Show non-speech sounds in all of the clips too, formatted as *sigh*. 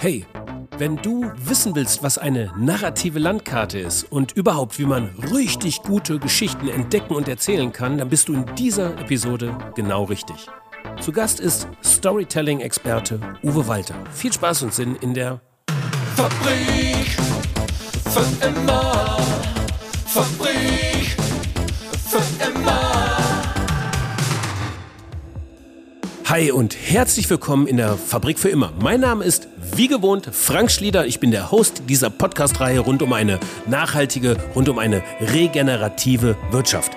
Hey, wenn du wissen willst, was eine narrative Landkarte ist und überhaupt, wie man richtig gute Geschichten entdecken und erzählen kann, dann bist du in dieser Episode genau richtig. Zu Gast ist Storytelling-Experte Uwe Walter. Viel Spaß und Sinn in der Fabrik für immer. Fabrik für immer. Hi und herzlich willkommen in der Fabrik für immer. Mein Name ist wie gewohnt Frank Schlieder. Ich bin der Host dieser Podcast-Reihe rund um eine nachhaltige, rund um eine regenerative Wirtschaft.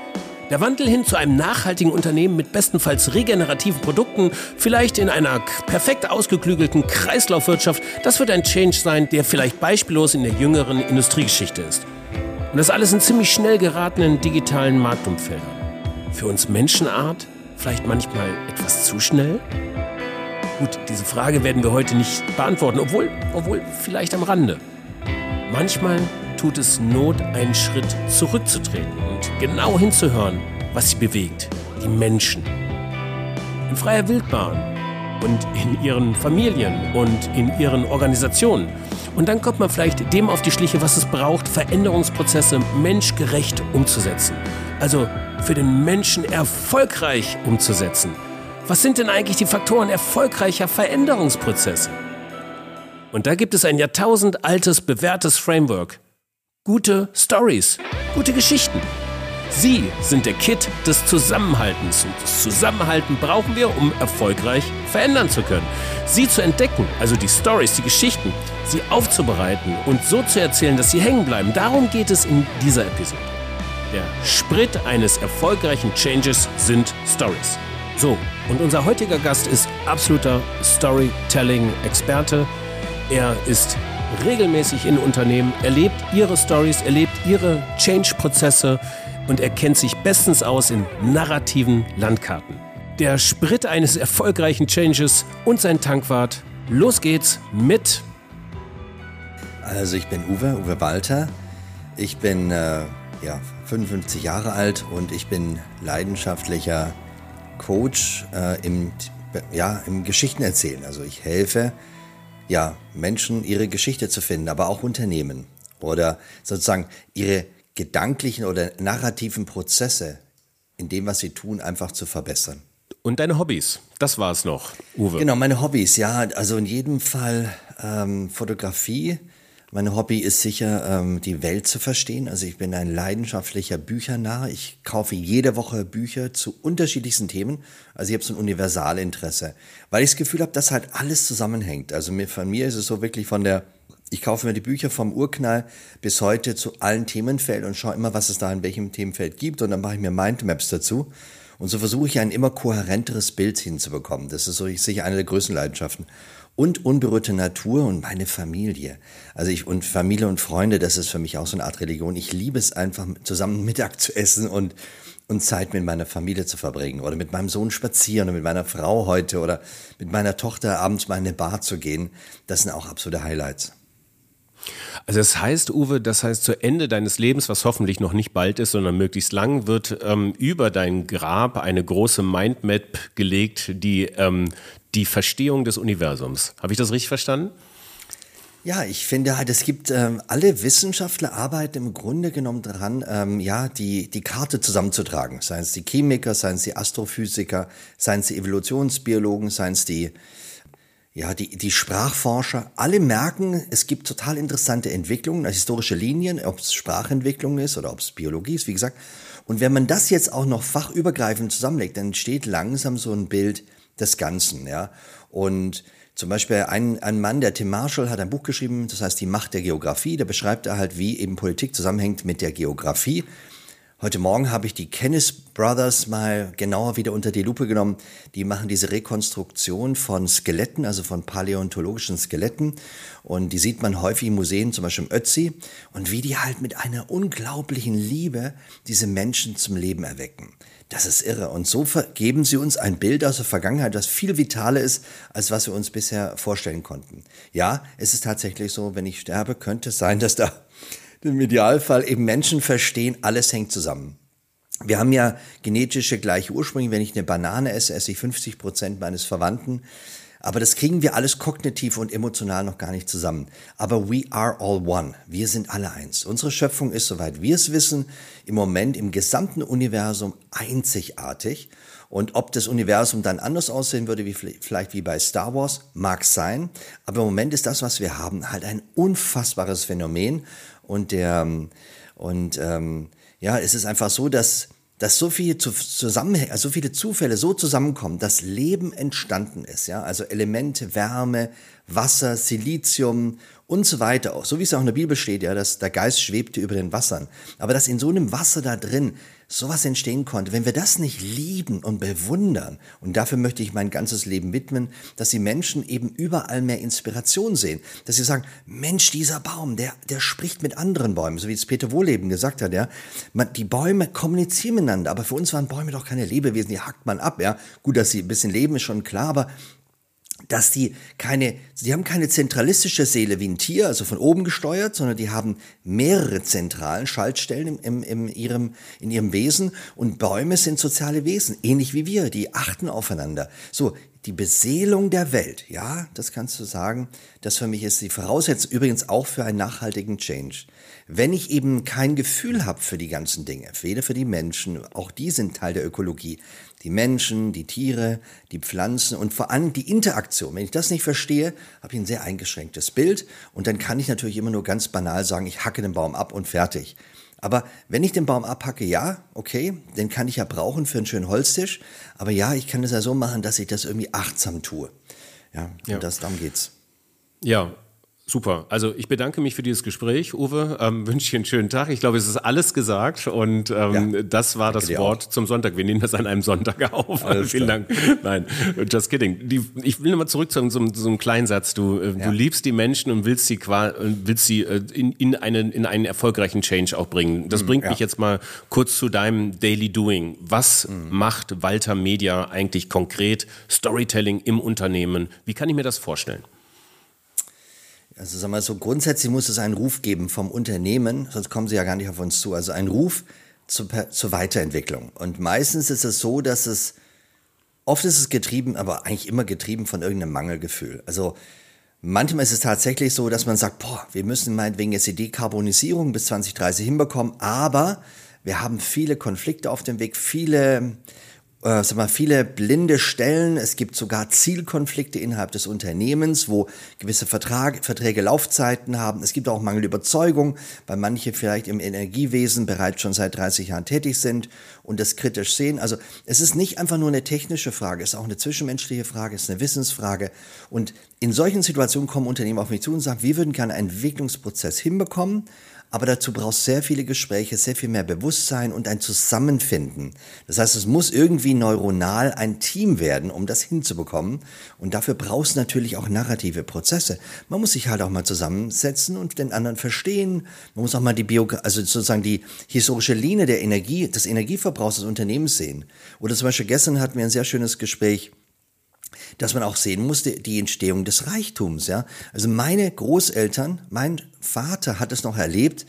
Der Wandel hin zu einem nachhaltigen Unternehmen mit bestenfalls regenerativen Produkten, vielleicht in einer perfekt ausgeklügelten Kreislaufwirtschaft, das wird ein Change sein, der vielleicht beispiellos in der jüngeren Industriegeschichte ist. Und das alles in ziemlich schnell geratenen digitalen Marktumfeldern. Für uns Menschenart vielleicht manchmal etwas zu schnell? Gut, diese Frage werden wir heute nicht beantworten, obwohl, obwohl vielleicht am Rande. Manchmal tut es Not, einen Schritt zurückzutreten und genau hinzuhören, was sie bewegt, die Menschen. In freier Wildbahn und in ihren Familien und in ihren Organisationen. Und dann kommt man vielleicht dem auf die Schliche, was es braucht, Veränderungsprozesse menschgerecht umzusetzen. Also für den Menschen erfolgreich umzusetzen. Was sind denn eigentlich die Faktoren erfolgreicher Veränderungsprozesse? Und da gibt es ein jahrtausendaltes, bewährtes Framework. Gute Stories, gute Geschichten. Sie sind der Kit des Zusammenhaltens und das Zusammenhalten brauchen wir, um erfolgreich verändern zu können. Sie zu entdecken, also die Stories, die Geschichten, sie aufzubereiten und so zu erzählen, dass sie hängen bleiben. Darum geht es in dieser Episode. Der Sprit eines erfolgreichen Changes sind Stories. So, und unser heutiger Gast ist absoluter Storytelling-Experte. Er ist regelmäßig in Unternehmen, erlebt ihre Stories, erlebt ihre Change-Prozesse und er kennt sich bestens aus in narrativen Landkarten. Der Sprit eines erfolgreichen Changes und sein Tankwart. Los geht's mit. Also ich bin Uwe, Uwe Walter. Ich bin äh, ja, 55 Jahre alt und ich bin leidenschaftlicher Coach äh, im, ja, im Geschichtenerzählen. Also ich helfe ja, Menschen ihre Geschichte zu finden, aber auch Unternehmen oder sozusagen ihre gedanklichen oder narrativen Prozesse in dem, was sie tun, einfach zu verbessern. Und deine Hobbys, das war es noch, Uwe. Genau, meine Hobbys, ja, also in jedem Fall ähm, Fotografie, mein Hobby ist sicher, ähm, die Welt zu verstehen. Also ich bin ein leidenschaftlicher Büchernarr. Ich kaufe jede Woche Bücher zu unterschiedlichsten Themen. Also ich habe so ein Universalinteresse, weil ich das Gefühl habe, dass halt alles zusammenhängt. Also mir, von mir ist es so wirklich von der, ich kaufe mir die Bücher vom Urknall bis heute zu allen Themenfeldern und schaue immer, was es da in welchem Themenfeld gibt und dann mache ich mir Mindmaps dazu. Und so versuche ich ein immer kohärenteres Bild hinzubekommen. Das ist so sicher eine der größten Leidenschaften und unberührte Natur und meine Familie. Also ich und Familie und Freunde, das ist für mich auch so eine Art Religion. Ich liebe es einfach zusammen *laughs* Mittag zu essen und und Zeit mit meiner Familie zu verbringen oder mit meinem Sohn spazieren oder mit meiner Frau heute oder mit meiner Tochter abends mal in eine Bar zu gehen. Das sind auch absolute Highlights. Also das heißt, Uwe, das heißt, zu Ende deines Lebens, was hoffentlich noch nicht bald ist, sondern möglichst lang, wird ähm, über dein Grab eine große Mindmap gelegt, die ähm, die Verstehung des Universums. Habe ich das richtig verstanden? Ja, ich finde halt, es gibt ähm, alle Wissenschaftler arbeiten im Grunde genommen daran, ähm, ja, die, die Karte zusammenzutragen. Seien es die Chemiker, seien es die Astrophysiker, seien es die Evolutionsbiologen, seien es die, ja, die, die Sprachforscher. Alle merken, es gibt total interessante Entwicklungen, historische Linien, ob es Sprachentwicklung ist oder ob es Biologie ist, wie gesagt. Und wenn man das jetzt auch noch fachübergreifend zusammenlegt, dann entsteht langsam so ein Bild, des Ganzen, ja. Und zum Beispiel ein, ein Mann, der Tim Marshall, hat ein Buch geschrieben, das heißt Die Macht der Geografie. Da beschreibt er halt, wie eben Politik zusammenhängt mit der Geografie. Heute Morgen habe ich die Kenneth Brothers mal genauer wieder unter die Lupe genommen. Die machen diese Rekonstruktion von Skeletten, also von paläontologischen Skeletten. Und die sieht man häufig in Museen, zum Beispiel im Ötzi. Und wie die halt mit einer unglaublichen Liebe diese Menschen zum Leben erwecken. Das ist irre. Und so geben sie uns ein Bild aus der Vergangenheit, das viel vitaler ist, als was wir uns bisher vorstellen konnten. Ja, es ist tatsächlich so, wenn ich sterbe, könnte es sein, dass da im Idealfall eben Menschen verstehen, alles hängt zusammen. Wir haben ja genetische gleiche Ursprünge. Wenn ich eine Banane esse, esse ich 50 Prozent meines Verwandten. Aber das kriegen wir alles kognitiv und emotional noch gar nicht zusammen. Aber we are all one. Wir sind alle eins. Unsere Schöpfung ist, soweit wir es wissen, im Moment im gesamten Universum einzigartig. Und ob das Universum dann anders aussehen würde, wie vielleicht wie bei Star Wars, mag sein. Aber im Moment ist das, was wir haben, halt ein unfassbares Phänomen. Und der, und, ähm, ja, es ist einfach so, dass dass so viele Zusammenhänge, also so viele Zufälle so zusammenkommen, dass Leben entstanden ist, ja, also Elemente, Wärme, Wasser, Silizium und so weiter. So wie es auch in der Bibel steht, ja, dass der Geist schwebte über den Wassern, aber dass in so einem Wasser da drin sowas entstehen konnte, wenn wir das nicht lieben und bewundern, und dafür möchte ich mein ganzes Leben widmen, dass die Menschen eben überall mehr Inspiration sehen, dass sie sagen, Mensch, dieser Baum, der, der spricht mit anderen Bäumen, so wie es Peter Wohleben gesagt hat, ja. Man, die Bäume kommunizieren miteinander, aber für uns waren Bäume doch keine Lebewesen, die hackt man ab, ja. Gut, dass sie ein bisschen leben, ist schon klar, aber dass die keine, die haben keine zentralistische Seele wie ein Tier, also von oben gesteuert, sondern die haben mehrere zentralen Schaltstellen im, im, im ihrem, in ihrem Wesen und Bäume sind soziale Wesen, ähnlich wie wir, die achten aufeinander. So, die Beseelung der Welt, ja, das kannst du sagen, das für mich ist die Voraussetzung übrigens auch für einen nachhaltigen Change. Wenn ich eben kein Gefühl habe für die ganzen Dinge, weder für die Menschen, auch die sind Teil der Ökologie, die Menschen, die Tiere, die Pflanzen und vor allem die Interaktion. Wenn ich das nicht verstehe, habe ich ein sehr eingeschränktes Bild und dann kann ich natürlich immer nur ganz banal sagen, ich hacke den Baum ab und fertig. Aber wenn ich den Baum abhacke, ja, okay, den kann ich ja brauchen für einen schönen Holztisch. Aber ja, ich kann es ja so machen, dass ich das irgendwie achtsam tue. Ja, ja. und das, darum geht's. Ja, Super. Also ich bedanke mich für dieses Gespräch, Uwe. Ähm, *laughs* wünsche dir einen schönen Tag. Ich glaube, es ist alles gesagt und ähm, ja, das war das Wort auch. zum Sonntag. Wir nehmen das an einem Sonntag *laughs* auf. Alles Vielen klar. Dank. Nein, just kidding. Die, ich will nochmal zurück zu so, so, einem kleinen Satz. Du, äh, ja. du liebst die Menschen und willst sie, willst sie äh, in, in, einen, in einen erfolgreichen Change auch bringen. Das mhm, bringt ja. mich jetzt mal kurz zu deinem Daily Doing. Was mhm. macht Walter Media eigentlich konkret? Storytelling im Unternehmen. Wie kann ich mir das vorstellen? Also sagen wir so, grundsätzlich muss es einen Ruf geben vom Unternehmen, sonst kommen sie ja gar nicht auf uns zu. Also ein Ruf zur, zur Weiterentwicklung. Und meistens ist es so, dass es, oft ist es getrieben, aber eigentlich immer getrieben von irgendeinem Mangelgefühl. Also manchmal ist es tatsächlich so, dass man sagt, boah, wir müssen meinetwegen jetzt die Dekarbonisierung bis 2030 hinbekommen, aber wir haben viele Konflikte auf dem Weg, viele äh, sag mal, viele blinde Stellen. Es gibt sogar Zielkonflikte innerhalb des Unternehmens, wo gewisse Vertrag, Verträge Laufzeiten haben. Es gibt auch Mangel Überzeugung, weil manche vielleicht im Energiewesen bereits schon seit 30 Jahren tätig sind und das kritisch sehen. Also es ist nicht einfach nur eine technische Frage, es ist auch eine zwischenmenschliche Frage, es ist eine Wissensfrage. Und in solchen Situationen kommen Unternehmen auf mich zu und sagen, wir würden gerne einen Entwicklungsprozess hinbekommen, aber dazu brauchst sehr viele Gespräche, sehr viel mehr Bewusstsein und ein Zusammenfinden. Das heißt, es muss irgendwie neuronal ein Team werden, um das hinzubekommen. Und dafür brauchst du natürlich auch narrative Prozesse. Man muss sich halt auch mal zusammensetzen und den anderen verstehen. Man muss auch mal die Bio, also sozusagen die historische Linie der Energie, des Energieverbrauchs des Unternehmens sehen. Oder zum Beispiel gestern hatten wir ein sehr schönes Gespräch dass man auch sehen musste, die Entstehung des Reichtums. Ja? Also meine Großeltern, mein Vater hat es noch erlebt,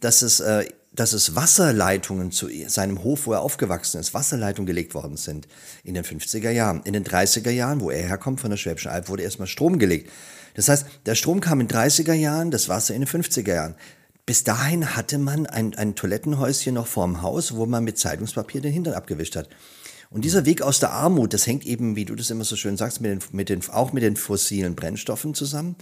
dass es, äh, dass es Wasserleitungen zu seinem Hof, wo er aufgewachsen ist, Wasserleitungen gelegt worden sind in den 50er Jahren. In den 30er Jahren, wo er herkommt von der Schwäbischen Alb, wurde erstmal Strom gelegt. Das heißt, der Strom kam in den 30er Jahren, das Wasser in den 50er Jahren. Bis dahin hatte man ein, ein Toilettenhäuschen noch vorm Haus, wo man mit Zeitungspapier den Hintern abgewischt hat. Und dieser Weg aus der Armut, das hängt eben, wie du das immer so schön sagst, mit den, mit den, auch mit den fossilen Brennstoffen zusammen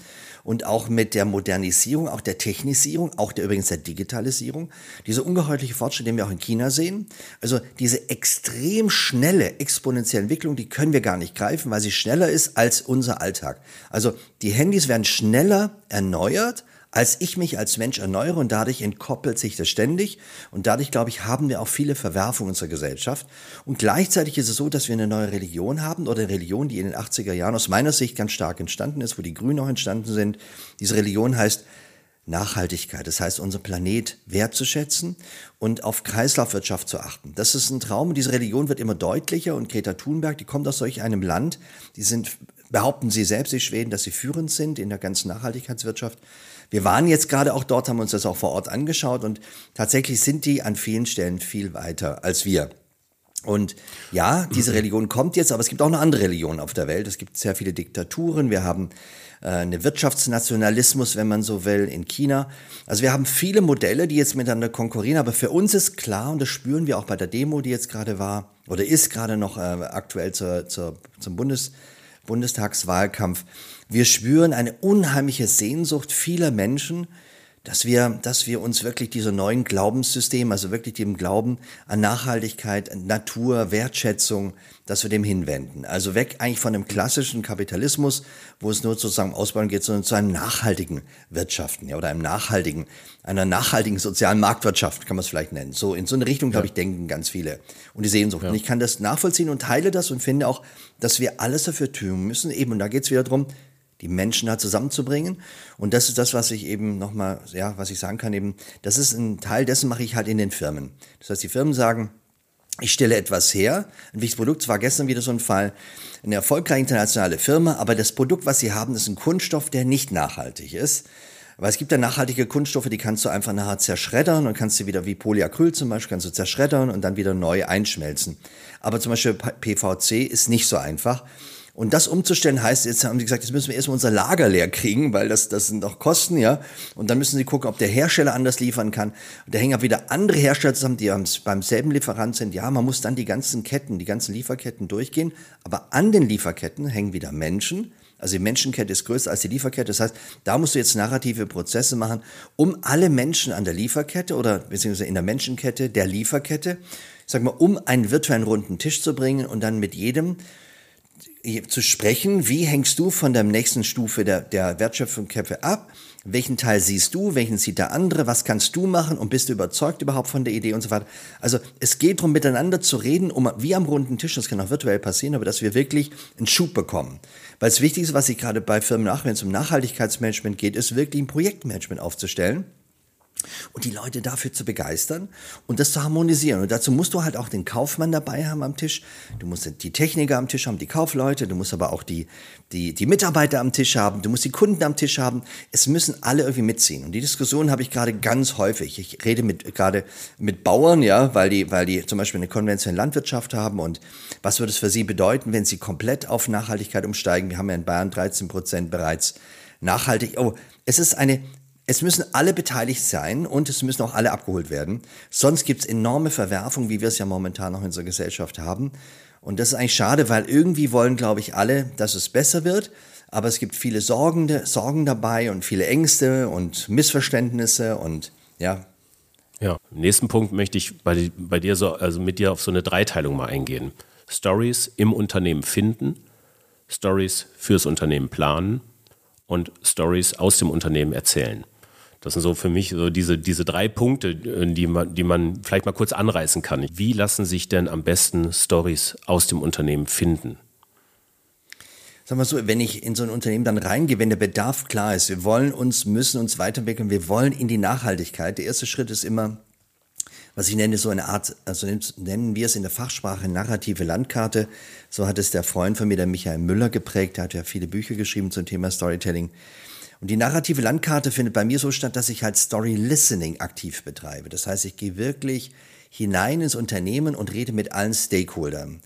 und auch mit der Modernisierung, auch der Technisierung, auch der übrigens der Digitalisierung. Diese ungeheuerliche Fortschritt, den wir auch in China sehen. Also diese extrem schnelle exponentielle Entwicklung, die können wir gar nicht greifen, weil sie schneller ist als unser Alltag. Also die Handys werden schneller erneuert, als ich mich als Mensch erneuere und dadurch entkoppelt sich das ständig und dadurch, glaube ich, haben wir auch viele Verwerfungen unserer Gesellschaft und gleichzeitig ist es so, dass wir eine neue Religion haben oder eine Religion, die in den 80er Jahren aus meiner Sicht ganz stark entstanden ist, wo die Grünen auch entstanden sind. Diese Religion heißt Nachhaltigkeit, das heißt, unseren Planet wertzuschätzen und auf Kreislaufwirtschaft zu achten. Das ist ein Traum. Diese Religion wird immer deutlicher und Greta Thunberg, die kommt aus solch einem Land, die sind, behaupten sie selbst, die Schweden, dass sie führend sind in der ganzen Nachhaltigkeitswirtschaft. Wir waren jetzt gerade auch dort, haben uns das auch vor Ort angeschaut und tatsächlich sind die an vielen Stellen viel weiter als wir. Und ja, diese *clears throat* Religion kommt jetzt, aber es gibt auch noch andere Religionen auf der Welt. Es gibt sehr viele Diktaturen. Wir haben äh, eine Wirtschaftsnationalismus, wenn man so will, in China. Also wir haben viele Modelle, die jetzt miteinander konkurrieren, aber für uns ist klar, und das spüren wir auch bei der Demo, die jetzt gerade war, oder ist gerade noch äh, aktuell zur, zur, zum Bundes, Bundestagswahlkampf, wir spüren eine unheimliche Sehnsucht vieler Menschen, dass wir, dass wir uns wirklich dieser neuen Glaubenssystem, also wirklich dem Glauben an Nachhaltigkeit, Natur, Wertschätzung, dass wir dem hinwenden. Also weg eigentlich von dem klassischen Kapitalismus, wo es nur sozusagen Ausbauen geht, sondern zu einem nachhaltigen Wirtschaften, ja, oder einem nachhaltigen, einer nachhaltigen sozialen Marktwirtschaft, kann man es vielleicht nennen. So, in so eine Richtung, glaube ich, denken ganz viele. Und die Sehnsucht. Ja. Und ich kann das nachvollziehen und teile das und finde auch, dass wir alles dafür tun müssen. Eben, und da geht es wieder drum die Menschen da zusammenzubringen. Und das ist das, was ich eben nochmal, ja, was ich sagen kann eben, das ist ein Teil dessen mache ich halt in den Firmen. Das heißt, die Firmen sagen, ich stelle etwas her, ein wichtiges Produkt, es war gestern wieder so ein Fall, eine erfolgreiche internationale Firma, aber das Produkt, was sie haben, ist ein Kunststoff, der nicht nachhaltig ist. Weil es gibt ja nachhaltige Kunststoffe, die kannst du einfach nachher zerschreddern und kannst sie wieder wie Polyacryl zum Beispiel, kannst du zerschreddern und dann wieder neu einschmelzen. Aber zum Beispiel PVC ist nicht so einfach. Und das umzustellen heißt, jetzt haben sie gesagt, jetzt müssen wir erstmal unser Lager leer kriegen, weil das, das sind auch Kosten, ja. Und dann müssen sie gucken, ob der Hersteller anders liefern kann. Und da hängen auch wieder andere Hersteller zusammen, die beim selben Lieferant sind. Ja, man muss dann die ganzen Ketten, die ganzen Lieferketten durchgehen. Aber an den Lieferketten hängen wieder Menschen. Also die Menschenkette ist größer als die Lieferkette. Das heißt, da musst du jetzt narrative Prozesse machen, um alle Menschen an der Lieferkette oder beziehungsweise in der Menschenkette der Lieferkette, sag mal, um einen virtuellen runden Tisch zu bringen und dann mit jedem zu sprechen, wie hängst du von der nächsten Stufe der, der Wertschöpfungskette ab? Welchen Teil siehst du? Welchen sieht der andere? Was kannst du machen? Und bist du überzeugt überhaupt von der Idee und so weiter? Also es geht darum, miteinander zu reden, um wie am runden Tisch, das kann auch virtuell passieren, aber dass wir wirklich einen Schub bekommen. Weil das Wichtigste, was ich gerade bei Firmen mache, wenn es um Nachhaltigkeitsmanagement geht, ist wirklich ein Projektmanagement aufzustellen und die Leute dafür zu begeistern und das zu harmonisieren. Und dazu musst du halt auch den Kaufmann dabei haben am Tisch. Du musst die Techniker am Tisch haben, die Kaufleute. Du musst aber auch die, die, die Mitarbeiter am Tisch haben. Du musst die Kunden am Tisch haben. Es müssen alle irgendwie mitziehen. Und die Diskussion habe ich gerade ganz häufig. Ich rede mit, gerade mit Bauern, ja, weil die, weil die zum Beispiel eine konventionelle Landwirtschaft haben. Und was würde es für sie bedeuten, wenn sie komplett auf Nachhaltigkeit umsteigen? Wir haben ja in Bayern 13 Prozent bereits nachhaltig. Oh, es ist eine es müssen alle beteiligt sein und es müssen auch alle abgeholt werden. Sonst gibt es enorme Verwerfungen, wie wir es ja momentan noch in unserer Gesellschaft haben. Und das ist eigentlich schade, weil irgendwie wollen, glaube ich, alle, dass es besser wird. Aber es gibt viele Sorgen, Sorgen dabei und viele Ängste und Missverständnisse und ja. Ja, im nächsten Punkt möchte ich bei, bei dir so, also mit dir auf so eine Dreiteilung mal eingehen. Stories im Unternehmen finden, Stories fürs Unternehmen planen und Stories aus dem Unternehmen erzählen. Das sind so für mich so diese, diese drei Punkte, äh, die man, die man vielleicht mal kurz anreißen kann. Wie lassen sich denn am besten Stories aus dem Unternehmen finden? Sagen wir so, wenn ich in so ein Unternehmen dann reingehe, wenn der Bedarf klar ist, wir wollen uns, müssen uns weiterentwickeln, wir wollen in die Nachhaltigkeit. Der erste Schritt ist immer, was ich nenne, so eine Art, also nennen wir es in der Fachsprache narrative Landkarte. So hat es der Freund von mir, der Michael Müller, geprägt. Der hat ja viele Bücher geschrieben zum Thema Storytelling. Und die narrative Landkarte findet bei mir so statt, dass ich halt Story Listening aktiv betreibe. Das heißt, ich gehe wirklich hinein ins Unternehmen und rede mit allen Stakeholdern.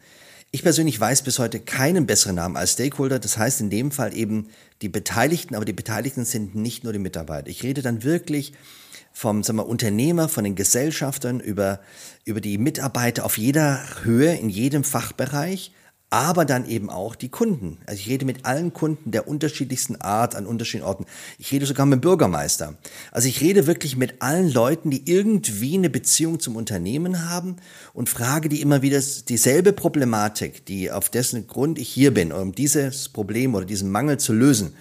Ich persönlich weiß bis heute keinen besseren Namen als Stakeholder. Das heißt in dem Fall eben die Beteiligten, aber die Beteiligten sind nicht nur die Mitarbeiter. Ich rede dann wirklich vom sagen wir, Unternehmer, von den Gesellschaftern über, über die Mitarbeiter auf jeder Höhe, in jedem Fachbereich aber dann eben auch die Kunden. Also ich rede mit allen Kunden der unterschiedlichsten Art an unterschiedlichen Orten. Ich rede sogar mit dem Bürgermeister. Also ich rede wirklich mit allen Leuten, die irgendwie eine Beziehung zum Unternehmen haben und frage die immer wieder dieselbe Problematik, die auf dessen Grund ich hier bin, um dieses Problem oder diesen Mangel zu lösen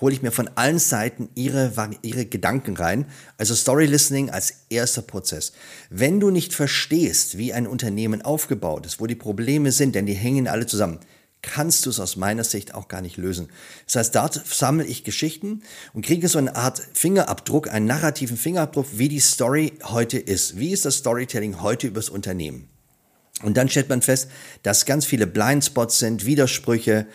hole ich mir von allen Seiten ihre, ihre Gedanken rein. Also Story Listening als erster Prozess. Wenn du nicht verstehst, wie ein Unternehmen aufgebaut ist, wo die Probleme sind, denn die hängen alle zusammen, kannst du es aus meiner Sicht auch gar nicht lösen. Das heißt, dort sammle ich Geschichten und kriege so eine Art Fingerabdruck, einen narrativen Fingerabdruck, wie die Story heute ist. Wie ist das Storytelling heute übers Unternehmen? Und dann stellt man fest, dass ganz viele Blindspots sind, Widersprüche,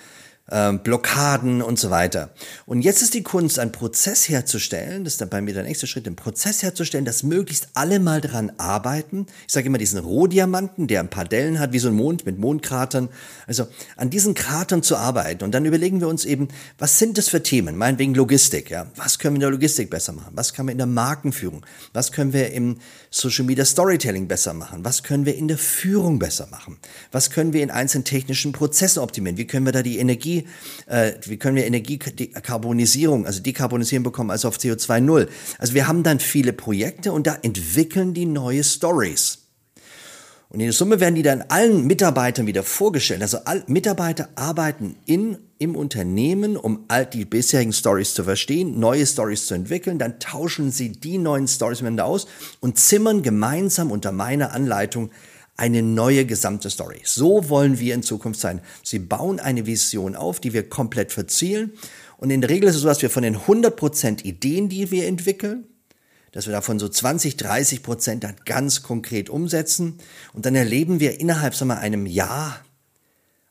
ähm, Blockaden und so weiter. Und jetzt ist die Kunst, einen Prozess herzustellen, das ist dann bei mir der nächste Schritt, einen Prozess herzustellen, dass möglichst alle mal dran arbeiten. Ich sage immer diesen Rohdiamanten, der ein paar Dellen hat, wie so ein Mond mit Mondkratern. Also an diesen Kratern zu arbeiten. Und dann überlegen wir uns eben, was sind das für Themen? Meinetwegen Logistik, ja. Was können wir in der Logistik besser machen? Was können wir in der Markenführung? Was können wir im Social Media Storytelling besser machen? Was können wir in der Führung besser machen? Was können wir in einzelnen technischen Prozessen optimieren? Wie können wir da die Energie Energie, äh, wie können wir Energiekarbonisierung, also Dekarbonisieren bekommen, also auf CO2 Null. Also wir haben dann viele Projekte und da entwickeln die neue Stories. Und in der Summe werden die dann allen Mitarbeitern wieder vorgestellt. Also Mitarbeiter arbeiten in, im Unternehmen, um all die bisherigen Stories zu verstehen, neue Stories zu entwickeln. Dann tauschen sie die neuen Stories miteinander aus und zimmern gemeinsam unter meiner Anleitung eine neue gesamte Story. So wollen wir in Zukunft sein. Sie bauen eine Vision auf, die wir komplett verzielen. Und in der Regel ist es so, dass wir von den 100% Ideen, die wir entwickeln, dass wir davon so 20, 30 Prozent dann ganz konkret umsetzen. Und dann erleben wir innerhalb sagen wir, einem Jahr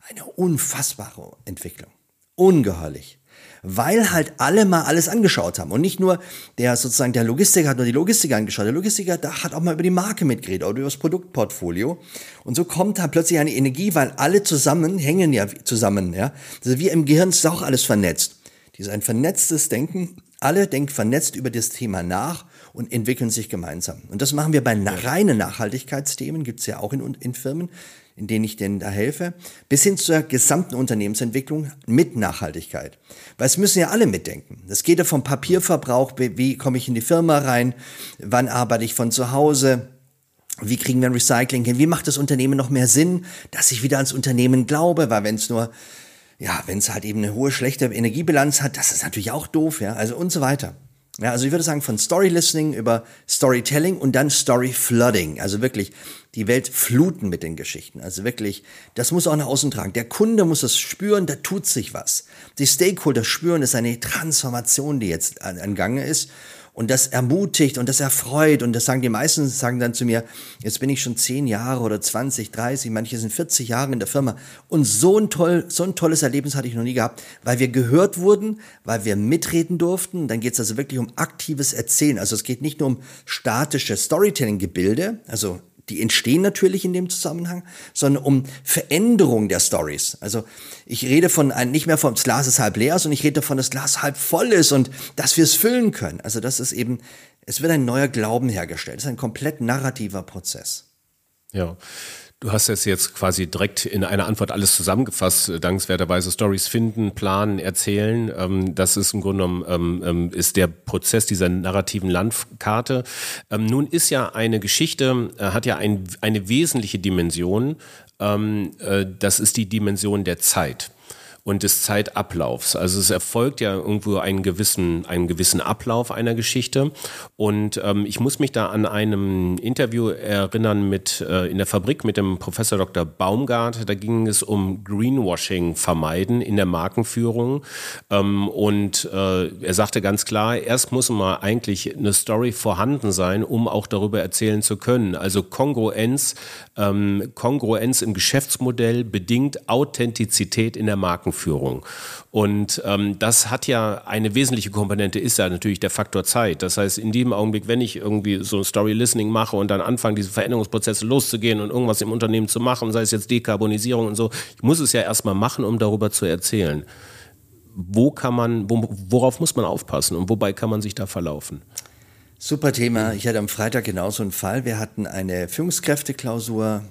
eine unfassbare Entwicklung. Ungeheuerlich weil halt alle mal alles angeschaut haben. Und nicht nur der sozusagen der Logistiker hat nur die Logistiker angeschaut. Der Logistiker da hat auch mal über die Marke mitgeredet oder über das Produktportfolio. Und so kommt da plötzlich eine Energie, weil alle zusammen hängen ja zusammen. Ja? Also wie im Gehirn ist auch alles vernetzt. Dieses ein vernetztes Denken. Alle denken vernetzt über das Thema nach und entwickeln sich gemeinsam. Und das machen wir bei reinen Nachhaltigkeitsthemen, gibt's ja auch in, in Firmen in denen ich denen da helfe, bis hin zur gesamten Unternehmensentwicklung mit Nachhaltigkeit. Weil es müssen ja alle mitdenken. Das geht ja vom Papierverbrauch, wie komme ich in die Firma rein, wann arbeite ich von zu Hause, wie kriegen wir ein Recycling hin, wie macht das Unternehmen noch mehr Sinn, dass ich wieder ans Unternehmen glaube, weil wenn es nur ja, wenn es halt eben eine hohe schlechte Energiebilanz hat, das ist natürlich auch doof, ja, also und so weiter. Ja, also ich würde sagen, von Story Listening über Storytelling und dann Story Flooding. Also wirklich die Welt fluten mit den Geschichten. Also wirklich, das muss auch nach außen tragen. Der Kunde muss es spüren, da tut sich was. Die Stakeholder spüren, es ist eine Transformation, die jetzt an, an ist. Und das ermutigt und das erfreut. Und das sagen die meisten, sagen dann zu mir, jetzt bin ich schon zehn Jahre oder 20, 30, manche sind 40 Jahre in der Firma. Und so ein, toll, so ein tolles Erlebnis hatte ich noch nie gehabt, weil wir gehört wurden, weil wir mitreden durften. Dann geht es also wirklich um aktives Erzählen. Also es geht nicht nur um statische Storytelling-Gebilde, also die entstehen natürlich in dem Zusammenhang, sondern um Veränderung der Stories. Also ich rede von ein, nicht mehr vom Glas ist halb leer, sondern ich rede davon, dass das Glas halb voll ist und dass wir es füllen können. Also das ist eben, es wird ein neuer Glauben hergestellt. Es ist ein komplett narrativer Prozess. Ja. Du hast es jetzt quasi direkt in einer Antwort alles zusammengefasst, dankenswerterweise Stories finden, planen, erzählen. Ähm, das ist im Grunde genommen ähm, ähm, ist der Prozess dieser narrativen Landkarte. nun ist ja eine Geschichte, äh, hat ja ein, eine wesentliche Dimension. Äh, das ist die Dimension der Zeit und des Zeitablaufs. Also es erfolgt ja irgendwo einen gewissen, einen gewissen Ablauf einer Geschichte. Und ähm, ich muss mich da an einem Interview erinnern mit äh, in der Fabrik mit dem Professor Dr. Baumgart. Da ging es um Greenwashing vermeiden in der Markenführung. Ähm, und äh, er sagte ganz klar, erst muss mal eigentlich eine Story vorhanden sein, um auch darüber erzählen zu können. Also Kongruenz, ähm, Kongruenz im Geschäftsmodell bedingt Authentizität in der Markenführung. Markenführung. Und ähm, das hat ja eine wesentliche Komponente, ist ja natürlich der Faktor Zeit. Das heißt, in dem Augenblick, wenn ich irgendwie so ein Story Listening mache und dann anfange, diese Veränderungsprozesse loszugehen und irgendwas im Unternehmen zu machen, sei es jetzt Dekarbonisierung und so, ich muss es ja erstmal machen, um darüber zu erzählen. Wo kann man, wo, worauf muss man aufpassen und wobei kann man sich da verlaufen? Super Thema. Ich hatte am Freitag genauso einen Fall. Wir hatten eine Führungskräfteklausur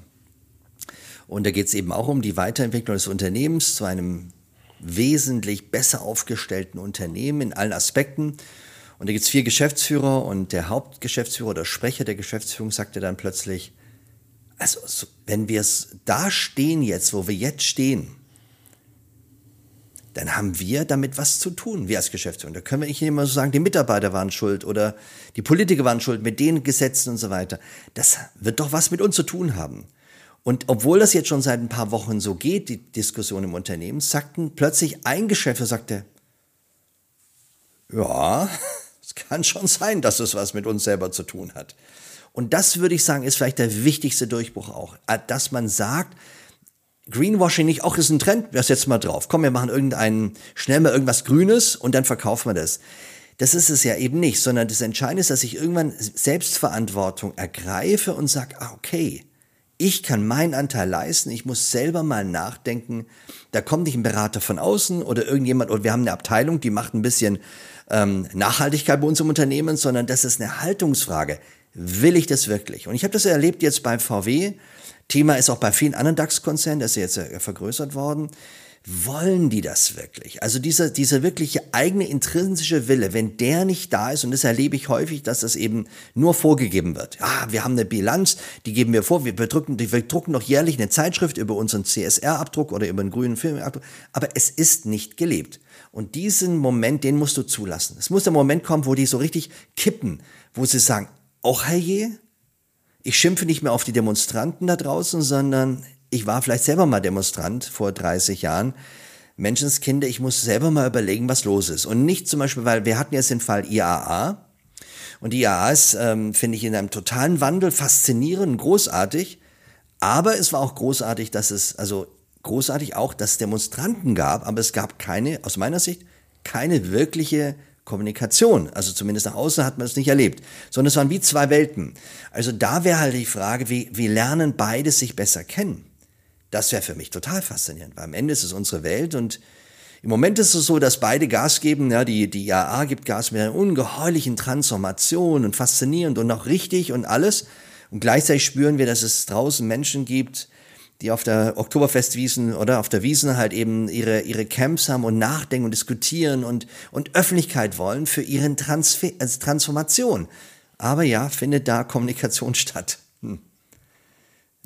und da geht es eben auch um die Weiterentwicklung des Unternehmens zu einem wesentlich besser aufgestellten Unternehmen in allen Aspekten. Und da gibt es vier Geschäftsführer und der Hauptgeschäftsführer oder Sprecher der Geschäftsführung sagte dann plötzlich, also wenn wir es da stehen jetzt, wo wir jetzt stehen, dann haben wir damit was zu tun, wir als Geschäftsführer. Da können wir nicht immer so sagen, die Mitarbeiter waren schuld oder die Politiker waren schuld mit den Gesetzen und so weiter. Das wird doch was mit uns zu tun haben. Und obwohl das jetzt schon seit ein paar Wochen so geht, die Diskussion im Unternehmen, sagten plötzlich ein Geschäftsführer sagte, ja, *laughs* es kann schon sein, dass es was mit uns selber zu tun hat. Und das würde ich sagen, ist vielleicht der wichtigste Durchbruch auch, äh, dass man sagt, Greenwashing nicht, auch ist ein Trend, das jetzt mal drauf. Komm, wir machen irgendeinen, schnell mal irgendwas Grünes und dann verkaufen wir das. Das ist es ja eben nicht, sondern das Entscheidende ist, dass ich irgendwann Selbstverantwortung ergreife und sage, ah, okay, ich kann meinen Anteil leisten, ich muss selber mal nachdenken. Da kommt nicht ein Berater von außen oder irgendjemand, oder wir haben eine Abteilung, die macht ein bisschen ähm, Nachhaltigkeit bei uns im Unternehmen, sondern das ist eine Haltungsfrage. Will ich das wirklich? Und ich habe das erlebt jetzt bei VW. Thema ist auch bei vielen anderen DAX-Konzernen, das ist jetzt äh, vergrößert worden. Wollen die das wirklich? Also dieser, dieser wirkliche eigene intrinsische Wille, wenn der nicht da ist, und das erlebe ich häufig, dass das eben nur vorgegeben wird. Ah, wir haben eine Bilanz, die geben wir vor, wir drucken, wir drucken noch jährlich eine Zeitschrift über unseren CSR-Abdruck oder über einen grünen Filmabdruck, aber es ist nicht gelebt. Und diesen Moment, den musst du zulassen. Es muss der Moment kommen, wo die so richtig kippen, wo sie sagen, oh herrje, ich schimpfe nicht mehr auf die Demonstranten da draußen, sondern ich war vielleicht selber mal Demonstrant vor 30 Jahren. Menschenskinder, ich muss selber mal überlegen, was los ist. Und nicht zum Beispiel, weil wir hatten jetzt den Fall IAA. Und IAA ist, ähm, finde ich, in einem totalen Wandel faszinierend, großartig. Aber es war auch großartig, dass es, also großartig auch, dass es Demonstranten gab, aber es gab keine, aus meiner Sicht, keine wirkliche Kommunikation. Also zumindest nach außen hat man es nicht erlebt. Sondern es waren wie zwei Welten. Also da wäre halt die Frage, wie, wie lernen beides sich besser kennen? Das wäre für mich total faszinierend, weil am Ende ist es unsere Welt und im Moment ist es so, dass beide Gas geben. Ja, die, die IAA gibt Gas mit einer ungeheuerlichen Transformation und faszinierend und auch richtig und alles. Und gleichzeitig spüren wir, dass es draußen Menschen gibt, die auf der Oktoberfestwiesen oder auf der Wiesen halt eben ihre, ihre Camps haben und nachdenken und diskutieren und, und Öffentlichkeit wollen für ihren Transfer, also Transformation. Aber ja, findet da Kommunikation *laughs* statt. Hm.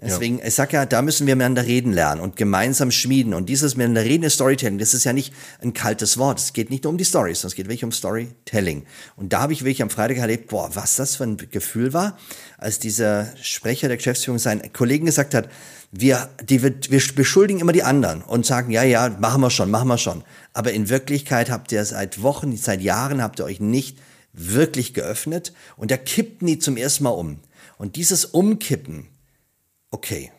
Deswegen, ja. ich sag ja, da müssen wir miteinander reden lernen und gemeinsam schmieden. Und dieses miteinander reden ist Storytelling. Das ist ja nicht ein kaltes Wort. Es geht nicht nur um die Stories, sondern es geht wirklich um Storytelling. Und da habe ich wirklich am Freitag erlebt, boah, was das für ein Gefühl war, als dieser Sprecher der Geschäftsführung seinen Kollegen gesagt hat, wir, die, wir, beschuldigen immer die anderen und sagen, ja, ja, machen wir schon, machen wir schon. Aber in Wirklichkeit habt ihr seit Wochen, seit Jahren habt ihr euch nicht wirklich geöffnet und er kippt nie zum ersten Mal um. Und dieses Umkippen, okay,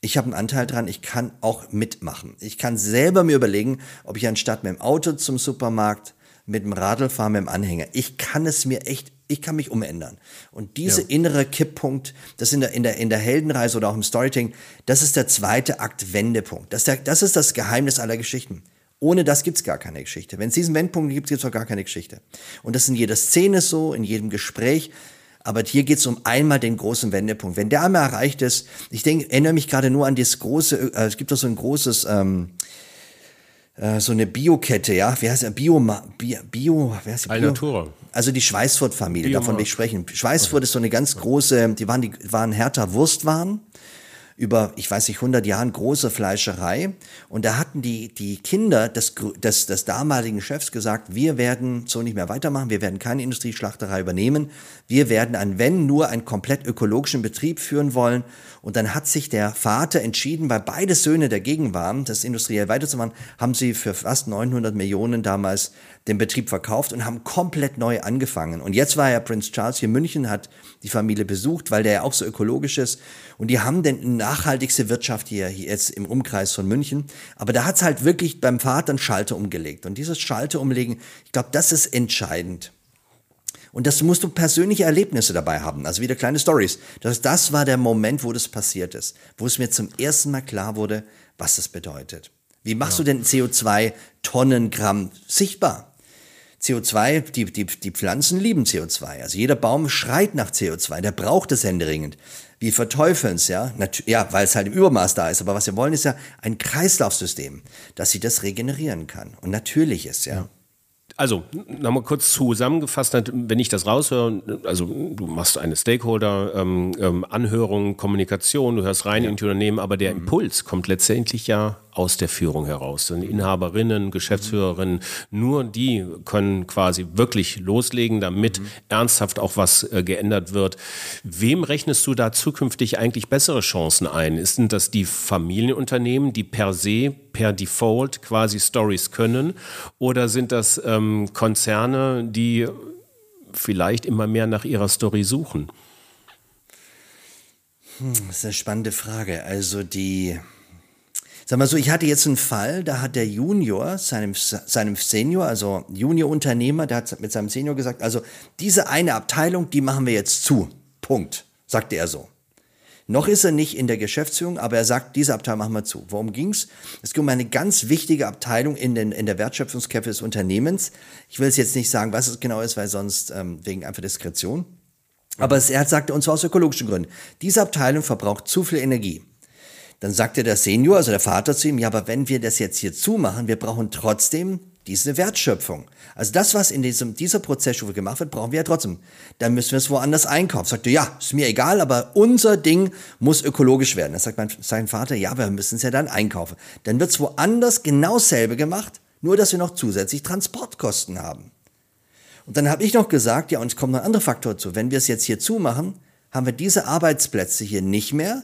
ich habe einen Anteil dran, ich kann auch mitmachen. Ich kann selber mir überlegen, ob ich anstatt mit dem Auto zum Supermarkt, mit dem Radl fahre, mit dem Anhänger. Ich kann es mir echt, ich kann mich umändern. Und diese ja. innere Kipppunkt, das in der, in, der, in der Heldenreise oder auch im Storytelling, das ist der zweite Akt Wendepunkt. Das ist, der, das ist das Geheimnis aller Geschichten. Ohne das gibt's gar keine Geschichte. Wenn es diesen Wendpunkt gibt, gibt's auch gar keine Geschichte. Und das in jeder Szene so, in jedem Gespräch. Aber hier geht es um einmal den großen Wendepunkt. Wenn der einmal erreicht ist, ich denke, erinnere mich gerade nur an das große, äh, es gibt doch so ein großes, ähm, äh, so eine Biokette, ja, wie heißt der? Bio, Bio, Bio wer heißt die? Bio? Alnatura. Also die Schweißfurt-Familie, davon will ich sprechen. Schweißfurt okay. ist so eine ganz große, die waren, die waren härter Wurstwaren über, ich weiß nicht, 100 Jahren große Fleischerei. Und da hatten die, die Kinder des, des, des damaligen Chefs gesagt, wir werden so nicht mehr weitermachen, wir werden keine Industrieschlachterei übernehmen, wir werden ein, wenn nur, einen komplett ökologischen Betrieb führen wollen. Und dann hat sich der Vater entschieden, weil beide Söhne dagegen waren, das industriell weiterzumachen, haben sie für fast 900 Millionen damals den Betrieb verkauft und haben komplett neu angefangen. Und jetzt war ja Prinz Charles hier in München, hat die Familie besucht, weil der ja auch so ökologisch ist. Und die haben den nachhaltigste Wirtschaft hier, hier jetzt im Umkreis von München. Aber da hat's halt wirklich beim Vater einen Schalter umgelegt. Und dieses Schalter umlegen, ich glaube, das ist entscheidend. Und das musst du persönliche Erlebnisse dabei haben, also wieder kleine Stories. Das, das war der Moment, wo das passiert ist, wo es mir zum ersten Mal klar wurde, was das bedeutet. Wie machst ja. du denn CO2 Tonnengramm sichtbar? CO2, die, die, die Pflanzen lieben CO2. Also jeder Baum schreit nach CO2, der braucht es händeringend. Wir verteufeln es, ja, ja, weil es halt im Übermaß da ist. Aber was wir wollen, ist ja ein Kreislaufsystem, dass sie das regenerieren kann. Und natürlich ist, ja. ja also nochmal kurz zusammengefasst, wenn ich das raushöre, also du machst eine Stakeholder-Anhörung, ähm, ähm, Kommunikation, du hörst rein ja. in die Unternehmen, aber der mhm. Impuls kommt letztendlich ja aus der Führung heraus. Denn Inhaberinnen, Geschäftsführerinnen, nur die können quasi wirklich loslegen, damit mhm. ernsthaft auch was äh, geändert wird. Wem rechnest du da zukünftig eigentlich bessere Chancen ein? Sind das die Familienunternehmen, die per se, per Default quasi Stories können? Oder sind das ähm, Konzerne, die vielleicht immer mehr nach ihrer Story suchen? Hm, das ist eine spannende Frage. Also die Sag mal so, ich hatte jetzt einen Fall, da hat der Junior seinem, seinem Senior, also Junior-Unternehmer, der hat mit seinem Senior gesagt, also diese eine Abteilung, die machen wir jetzt zu. Punkt, sagte er so. Noch ist er nicht in der Geschäftsführung, aber er sagt, diese Abteilung machen wir zu. Worum ging's? Es ging um eine ganz wichtige Abteilung in, den, in der Wertschöpfungskette des Unternehmens. Ich will es jetzt nicht sagen, was es genau ist, weil sonst ähm, wegen einfach Diskretion. Aber es, er sagte, und zwar aus ökologischen Gründen, diese Abteilung verbraucht zu viel Energie. Dann sagte der Senior, also der Vater zu ihm, ja, aber wenn wir das jetzt hier zumachen, wir brauchen trotzdem diese Wertschöpfung. Also das, was in diesem, dieser Prozessstufe gemacht wird, brauchen wir ja trotzdem. Dann müssen wir es woanders einkaufen. Sagte, ja, ist mir egal, aber unser Ding muss ökologisch werden. Dann sagt mein, sein Vater, ja, wir müssen es ja dann einkaufen. Dann wird es woanders genau dasselbe gemacht, nur dass wir noch zusätzlich Transportkosten haben. Und dann habe ich noch gesagt, ja, und es kommt noch ein anderer Faktor zu. Wenn wir es jetzt hier zumachen, haben wir diese Arbeitsplätze hier nicht mehr,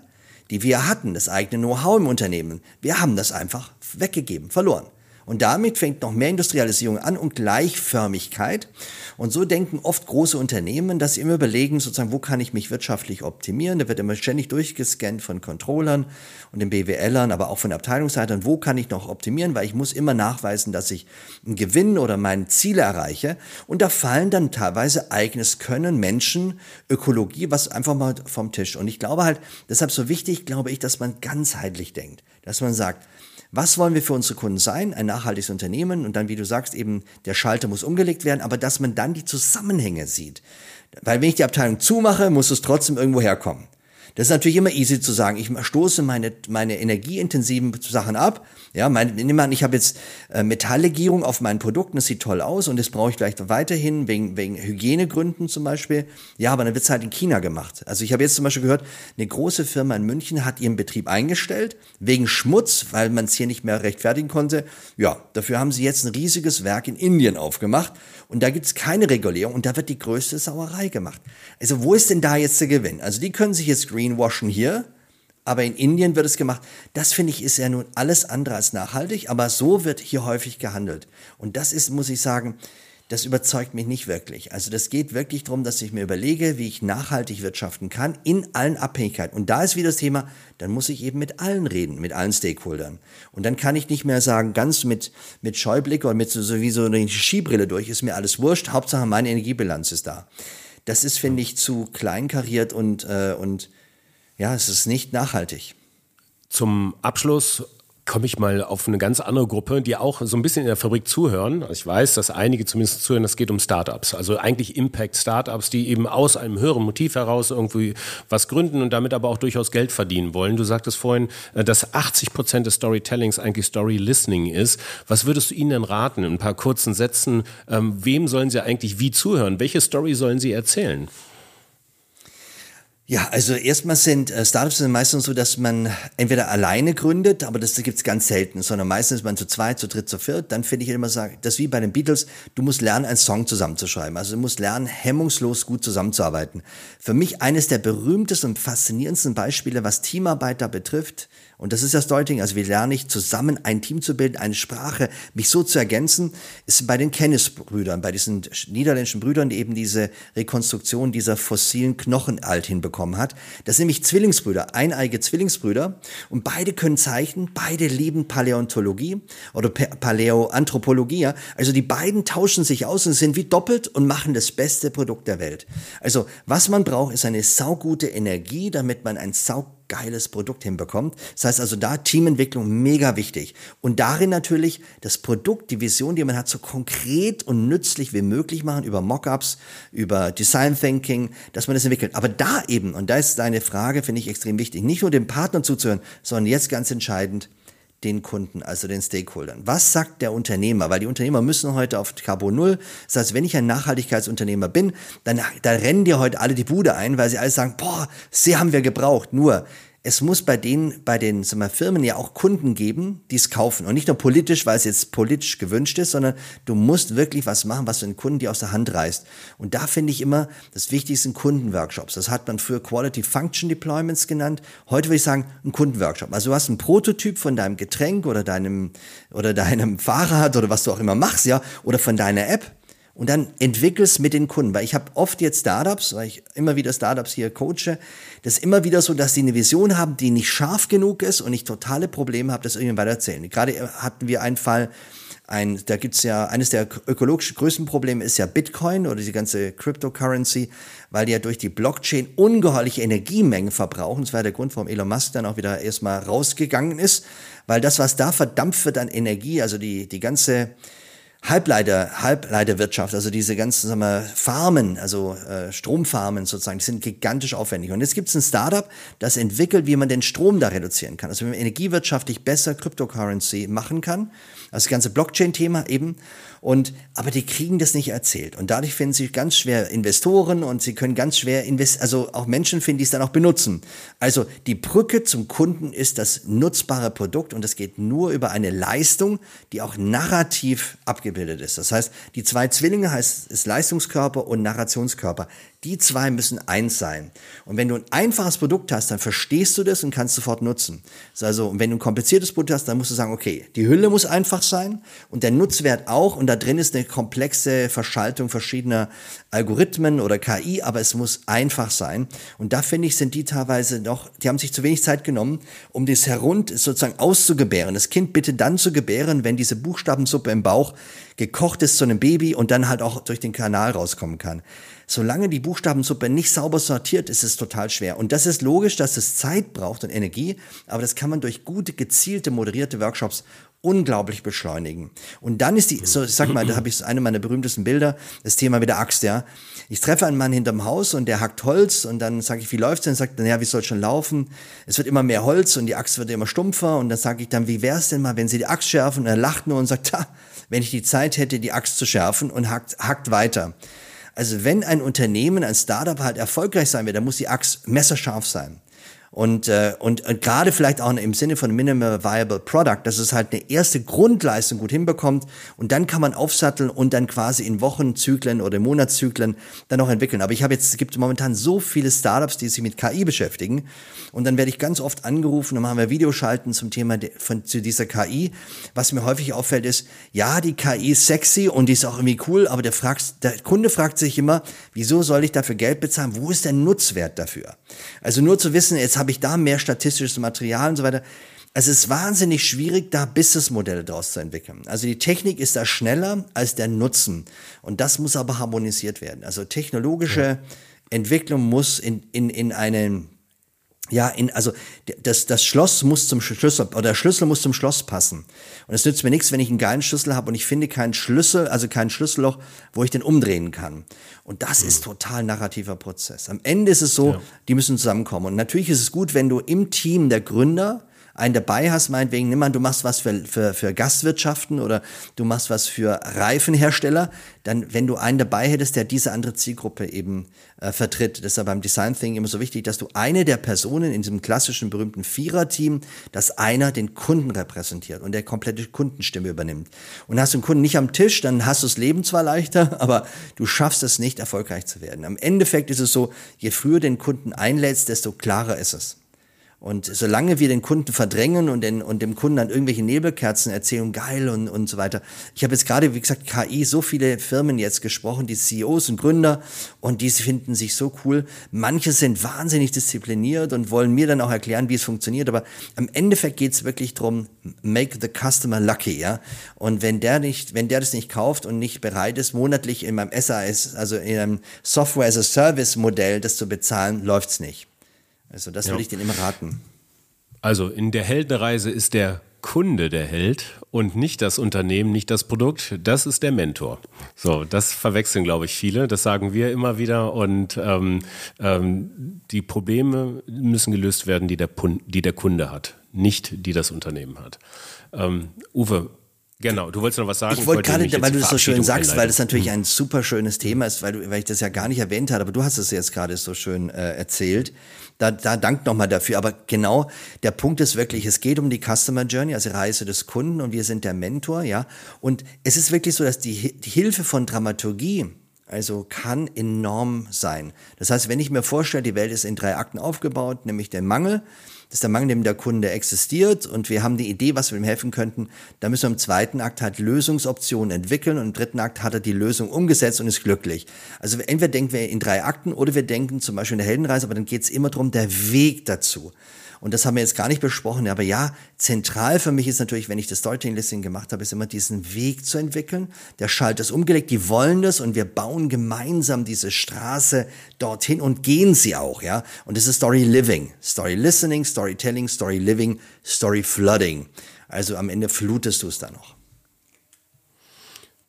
die wir hatten, das eigene Know-how im Unternehmen. Wir haben das einfach weggegeben, verloren. Und damit fängt noch mehr Industrialisierung an und Gleichförmigkeit. Und so denken oft große Unternehmen, dass sie immer überlegen, sozusagen, wo kann ich mich wirtschaftlich optimieren? Da wird immer ständig durchgescannt von Controllern und den BWLern, aber auch von Abteilungsleitern, wo kann ich noch optimieren? Weil ich muss immer nachweisen, dass ich einen Gewinn oder meine Ziele erreiche. Und da fallen dann teilweise eigenes Können, Menschen, Ökologie, was einfach mal vom Tisch. Und ich glaube halt, deshalb so wichtig, glaube ich, dass man ganzheitlich denkt. Dass man sagt, was wollen wir für unsere Kunden sein? Ein nachhaltiges Unternehmen und dann, wie du sagst, eben der Schalter muss umgelegt werden, aber dass man dann die Zusammenhänge sieht. Weil wenn ich die Abteilung zumache, muss es trotzdem irgendwo herkommen. Das ist natürlich immer easy zu sagen. Ich stoße meine, meine energieintensiven Sachen ab. Ja, mein, nimm an, ich habe jetzt äh, Metalllegierung auf meinen Produkten, das sieht toll aus und das brauche ich vielleicht weiterhin wegen, wegen Hygienegründen zum Beispiel. Ja, aber dann wird es halt in China gemacht. Also ich habe jetzt zum Beispiel gehört, eine große Firma in München hat ihren Betrieb eingestellt wegen Schmutz, weil man es hier nicht mehr rechtfertigen konnte. Ja, dafür haben sie jetzt ein riesiges Werk in Indien aufgemacht und da gibt es keine Regulierung und da wird die größte Sauerei gemacht. Also wo ist denn da jetzt der Gewinn? Also die können sich jetzt greenwashen hier, aber in Indien wird es gemacht. Das finde ich ist ja nun alles andere als nachhaltig, aber so wird hier häufig gehandelt. Und das ist, muss ich sagen, das überzeugt mich nicht wirklich. Also das geht wirklich darum, dass ich mir überlege, wie ich nachhaltig wirtschaften kann in allen Abhängigkeiten. Und da ist wieder das Thema, dann muss ich eben mit allen reden, mit allen Stakeholdern. Und dann kann ich nicht mehr sagen, ganz mit, mit Scheublick oder mit so, so wie so eine Skibrille durch, ist mir alles wurscht, Hauptsache meine Energiebilanz ist da. Das ist, finde ich, zu kleinkariert und, äh, und ja, es ist nicht nachhaltig. Zum Abschluss komme ich mal auf eine ganz andere Gruppe, die auch so ein bisschen in der Fabrik zuhören. Also ich weiß, dass einige zumindest zuhören, es geht um Startups. Also eigentlich Impact-Startups, die eben aus einem höheren Motiv heraus irgendwie was gründen und damit aber auch durchaus Geld verdienen wollen. Du sagtest vorhin, äh, dass 80 Prozent des Storytellings eigentlich Story-Listening ist. Was würdest du ihnen denn raten, in ein paar kurzen Sätzen? Ähm, wem sollen sie eigentlich wie zuhören? Welche Story sollen sie erzählen? Ja, also erstmal sind äh, Startups sind meistens so, dass man entweder alleine gründet, aber das gibt's ganz selten, sondern meistens ist man zu zweit, zu dritt, zu viert. Dann finde ich immer sagen, das wie bei den Beatles, du musst lernen, einen Song zusammenzuschreiben. Also du musst lernen, hemmungslos gut zusammenzuarbeiten. Für mich eines der berühmtesten und faszinierendsten Beispiele, was Teamarbeit da betrifft, und das ist das Deuting. Also wie lerne ich zusammen ein Team zu bilden, eine Sprache, mich so zu ergänzen, ist bei den Kennis-Brüdern, bei diesen niederländischen Brüdern, die eben diese Rekonstruktion dieser fossilen Knochenalt hinbekommen hat. Das sind nämlich Zwillingsbrüder, eineige Zwillingsbrüder. Und beide können zeichnen, beide lieben Paläontologie oder Paläoanthropologie. Also die beiden tauschen sich aus und sind wie doppelt und machen das beste Produkt der Welt. Also was man braucht, ist eine saugute Energie, damit man ein saug geiles Produkt hinbekommt. Das heißt also da Teamentwicklung mega wichtig. Und darin natürlich das Produkt, die Vision, die man hat, so konkret und nützlich wie möglich machen über Mockups, über Design Thinking, dass man das entwickelt. Aber da eben, und da ist deine Frage, finde ich extrem wichtig, nicht nur dem Partner zuzuhören, sondern jetzt ganz entscheidend, den Kunden, also den Stakeholdern. Was sagt der Unternehmer? Weil die Unternehmer müssen heute auf Carbon Null. Das heißt, wenn ich ein Nachhaltigkeitsunternehmer bin, dann, dann rennen dir heute alle die Bude ein, weil sie alle sagen, boah, sie haben wir gebraucht. Nur, es muss bei den, bei den sagen wir, Firmen ja auch Kunden geben, die es kaufen. Und nicht nur politisch, weil es jetzt politisch gewünscht ist, sondern du musst wirklich was machen, was du den Kunden dir aus der Hand reißt. Und da finde ich immer, das Wichtigste sind Kundenworkshops. Das hat man früher Quality Function Deployments genannt. Heute würde ich sagen, ein Kundenworkshop. Also du hast einen Prototyp von deinem Getränk oder deinem, oder *laughs* deinem Fahrrad oder was du auch immer machst, ja, oder von deiner App und dann entwickelst mit den Kunden. Weil ich habe oft jetzt Startups, weil ich immer wieder Startups hier coache, das ist immer wieder so, dass sie eine Vision haben, die nicht scharf genug ist und ich totale Probleme habe, das irgendwie weitererzählen. Gerade hatten wir einen Fall, ein, da gibt's ja, eines der ökologisch größten Probleme ist ja Bitcoin oder die ganze Cryptocurrency, weil die ja durch die Blockchain ungeheuerliche Energiemengen verbrauchen. Das war der Grund, warum Elon Musk dann auch wieder erstmal rausgegangen ist, weil das, was da verdampft wird an Energie, also die, die ganze, Halbleiter, Halbleiterwirtschaft, also diese ganzen sagen wir, Farmen, also äh, Stromfarmen sozusagen, die sind gigantisch aufwendig. Und jetzt gibt es ein Startup, das entwickelt, wie man den Strom da reduzieren kann. Also wie man energiewirtschaftlich besser Cryptocurrency machen kann. Also das ganze Blockchain-Thema eben. Und, aber die kriegen das nicht erzählt. Und dadurch finden sie ganz schwer Investoren und sie können ganz schwer invest also auch Menschen finden, die es dann auch benutzen. Also die Brücke zum Kunden ist das nutzbare Produkt und das geht nur über eine Leistung, die auch narrativ abgebildet ist. Das heißt, die zwei Zwillinge heißt, ist Leistungskörper und Narrationskörper. Die zwei müssen eins sein. Und wenn du ein einfaches Produkt hast, dann verstehst du das und kannst sofort nutzen. Also, wenn du ein kompliziertes Produkt hast, dann musst du sagen, okay, die Hülle muss einfach sein und der Nutzwert auch und da drin ist eine komplexe Verschaltung verschiedener Algorithmen oder KI, aber es muss einfach sein. Und da finde ich, sind die teilweise noch, die haben sich zu wenig Zeit genommen, um das herund sozusagen auszugebären. Das Kind bitte dann zu gebären, wenn diese Buchstabensuppe im Bauch gekocht ist zu einem Baby und dann halt auch durch den Kanal rauskommen kann. Solange die Buchstabensuppe nicht sauber sortiert, ist es total schwer. Und das ist logisch, dass es Zeit braucht und Energie, aber das kann man durch gute, gezielte, moderierte Workshops unglaublich beschleunigen. Und dann ist die, so ich sag mal, da habe ich eine meiner berühmtesten Bilder, das Thema mit der Axt, ja. Ich treffe einen Mann hinterm Haus und der hackt Holz und dann sage ich, wie läuft's denn? Sagt, naja, wie soll schon laufen? Es wird immer mehr Holz und die Axt wird immer stumpfer und dann sage ich dann, wie wär's denn mal, wenn Sie die Axt schärfen? Und er lacht nur und sagt, ha, wenn ich die Zeit hätte, die Axt zu schärfen und hackt, hackt weiter. Also wenn ein Unternehmen, ein Startup halt erfolgreich sein will, dann muss die Axt messerscharf sein. Und, äh, und, und gerade vielleicht auch im Sinne von Minimal Viable Product, dass es halt eine erste Grundleistung gut hinbekommt und dann kann man aufsatteln und dann quasi in Wochenzyklen oder Monatszyklen dann noch entwickeln. Aber ich habe jetzt, es gibt momentan so viele Startups, die sich mit KI beschäftigen und dann werde ich ganz oft angerufen, dann machen wir Videoschalten zum Thema von, zu dieser KI. Was mir häufig auffällt ist, ja, die KI ist sexy und die ist auch irgendwie cool, aber der, fragt, der Kunde fragt sich immer, wieso soll ich dafür Geld bezahlen? Wo ist der Nutzwert dafür? Also nur zu wissen, jetzt habe ich da mehr statistisches Material und so weiter. Es ist wahnsinnig schwierig, da Businessmodelle daraus zu entwickeln. Also die Technik ist da schneller als der Nutzen. Und das muss aber harmonisiert werden. Also technologische ja. Entwicklung muss in, in, in einen ja, in, also das, das Schloss muss zum Schlüssel, oder der Schlüssel muss zum Schloss passen. Und es nützt mir nichts, wenn ich einen geilen Schlüssel habe und ich finde keinen Schlüssel, also kein Schlüsselloch, wo ich den umdrehen kann. Und das mhm. ist total narrativer Prozess. Am Ende ist es so, ja. die müssen zusammenkommen. Und natürlich ist es gut, wenn du im Team der Gründer einen dabei hast, meinetwegen, nimm mal, du machst was für, für, für Gastwirtschaften oder du machst was für Reifenhersteller, dann, wenn du einen dabei hättest, der diese andere Zielgruppe eben äh, vertritt, deshalb beim Design Thing immer so wichtig, dass du eine der Personen in diesem klassischen berühmten Vierer-Team, dass einer den Kunden repräsentiert und der komplette Kundenstimme übernimmt. Und hast du einen Kunden nicht am Tisch, dann hast du das Leben zwar leichter, *laughs* aber du schaffst es nicht, erfolgreich zu werden. Am Endeffekt ist es so, je früher den Kunden einlädst, desto klarer ist es. Und solange wir den Kunden verdrängen und, den, und dem Kunden dann irgendwelche Nebelkerzen erzählen, geil und, und so weiter. Ich habe jetzt gerade, wie gesagt, KI, so viele Firmen jetzt gesprochen, die CEOs und Gründer, und die finden sich so cool. Manche sind wahnsinnig diszipliniert und wollen mir dann auch erklären, wie es funktioniert. Aber am Endeffekt geht es wirklich drum, make the customer lucky, ja. Und wenn der nicht, wenn der das nicht kauft und nicht bereit ist, monatlich in meinem SAS, also in einem Software as a Service Modell das zu bezahlen, läuft's nicht. Also das ja. würde ich dir immer raten. Also in der Heldenreise ist der Kunde der Held und nicht das Unternehmen, nicht das Produkt. Das ist der Mentor. So, das verwechseln, glaube ich, viele. Das sagen wir immer wieder. Und ähm, ähm, die Probleme müssen gelöst werden, die der, die der Kunde hat, nicht die das Unternehmen hat. Ähm, Uwe, Genau, du wolltest noch was sagen. Ich wollte gerade, weil du es so schön sagst, weil das natürlich mhm. ein super schönes Thema ist, weil, du, weil ich das ja gar nicht erwähnt habe, aber du hast es jetzt gerade so schön äh, erzählt. Da, da dank nochmal dafür. Aber genau, der Punkt ist wirklich, es geht um die Customer Journey, also Reise des Kunden und wir sind der Mentor, ja. Und es ist wirklich so, dass die, die Hilfe von Dramaturgie, also kann enorm sein. Das heißt, wenn ich mir vorstelle, die Welt ist in drei Akten aufgebaut, nämlich der Mangel, dass der mangelnde Kunde existiert und wir haben die Idee, was wir ihm helfen könnten, dann müssen wir im zweiten Akt halt Lösungsoptionen entwickeln und im dritten Akt hat er die Lösung umgesetzt und ist glücklich. Also entweder denken wir in drei Akten oder wir denken zum Beispiel in der Heldenreise, aber dann geht es immer darum, der Weg dazu. Und das haben wir jetzt gar nicht besprochen, aber ja, zentral für mich ist natürlich, wenn ich das Storytelling Listening gemacht habe, ist immer diesen Weg zu entwickeln. Der Schalter ist umgelegt, die wollen das und wir bauen gemeinsam diese Straße dorthin und gehen sie auch, ja. Und das ist Story Living, Story Listening, Storytelling, Story Living, Story Flooding. Also am Ende flutest du es da noch.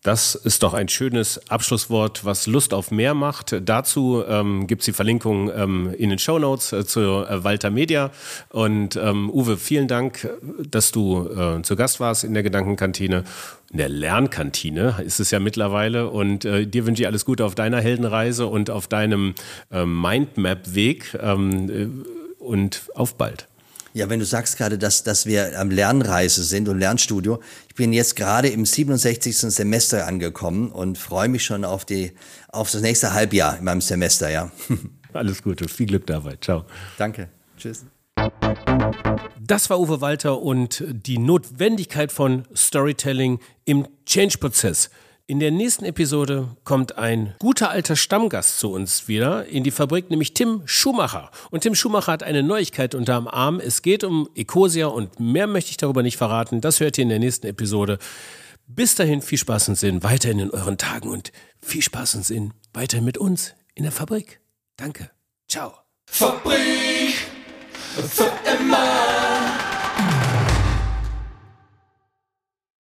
Das ist doch ein schönes Abschlusswort, was Lust auf mehr macht. Dazu ähm, gibt es die Verlinkung ähm, in den Show Notes äh, zu äh, Walter Media. Und ähm, Uwe, vielen Dank, dass du äh, zu Gast warst in der Gedankenkantine. In der Lernkantine ist es ja mittlerweile. Und äh, dir wünsche ich alles Gute auf deiner Heldenreise und auf deinem äh, Mindmap-Weg. Ähm, äh, und auf bald. Ja, wenn du sagst gerade, dass, dass wir am Lernreise sind und Lernstudio. Ich bin jetzt gerade im 67. Semester angekommen und freue mich schon auf, die, auf das nächste Halbjahr in meinem Semester, ja. *laughs* Alles Gute, viel Glück dabei. Ciao. Danke. Tschüss. Das war Uwe Walter und die Notwendigkeit von Storytelling im Change-Prozess. In der nächsten Episode kommt ein guter alter Stammgast zu uns wieder in die Fabrik, nämlich Tim Schumacher. Und Tim Schumacher hat eine Neuigkeit unterm Arm. Es geht um Ecosia und mehr möchte ich darüber nicht verraten. Das hört ihr in der nächsten Episode. Bis dahin viel Spaß und Sinn weiterhin in euren Tagen und viel Spaß und Sinn weiterhin mit uns in der Fabrik. Danke. Ciao. Fabrik für immer.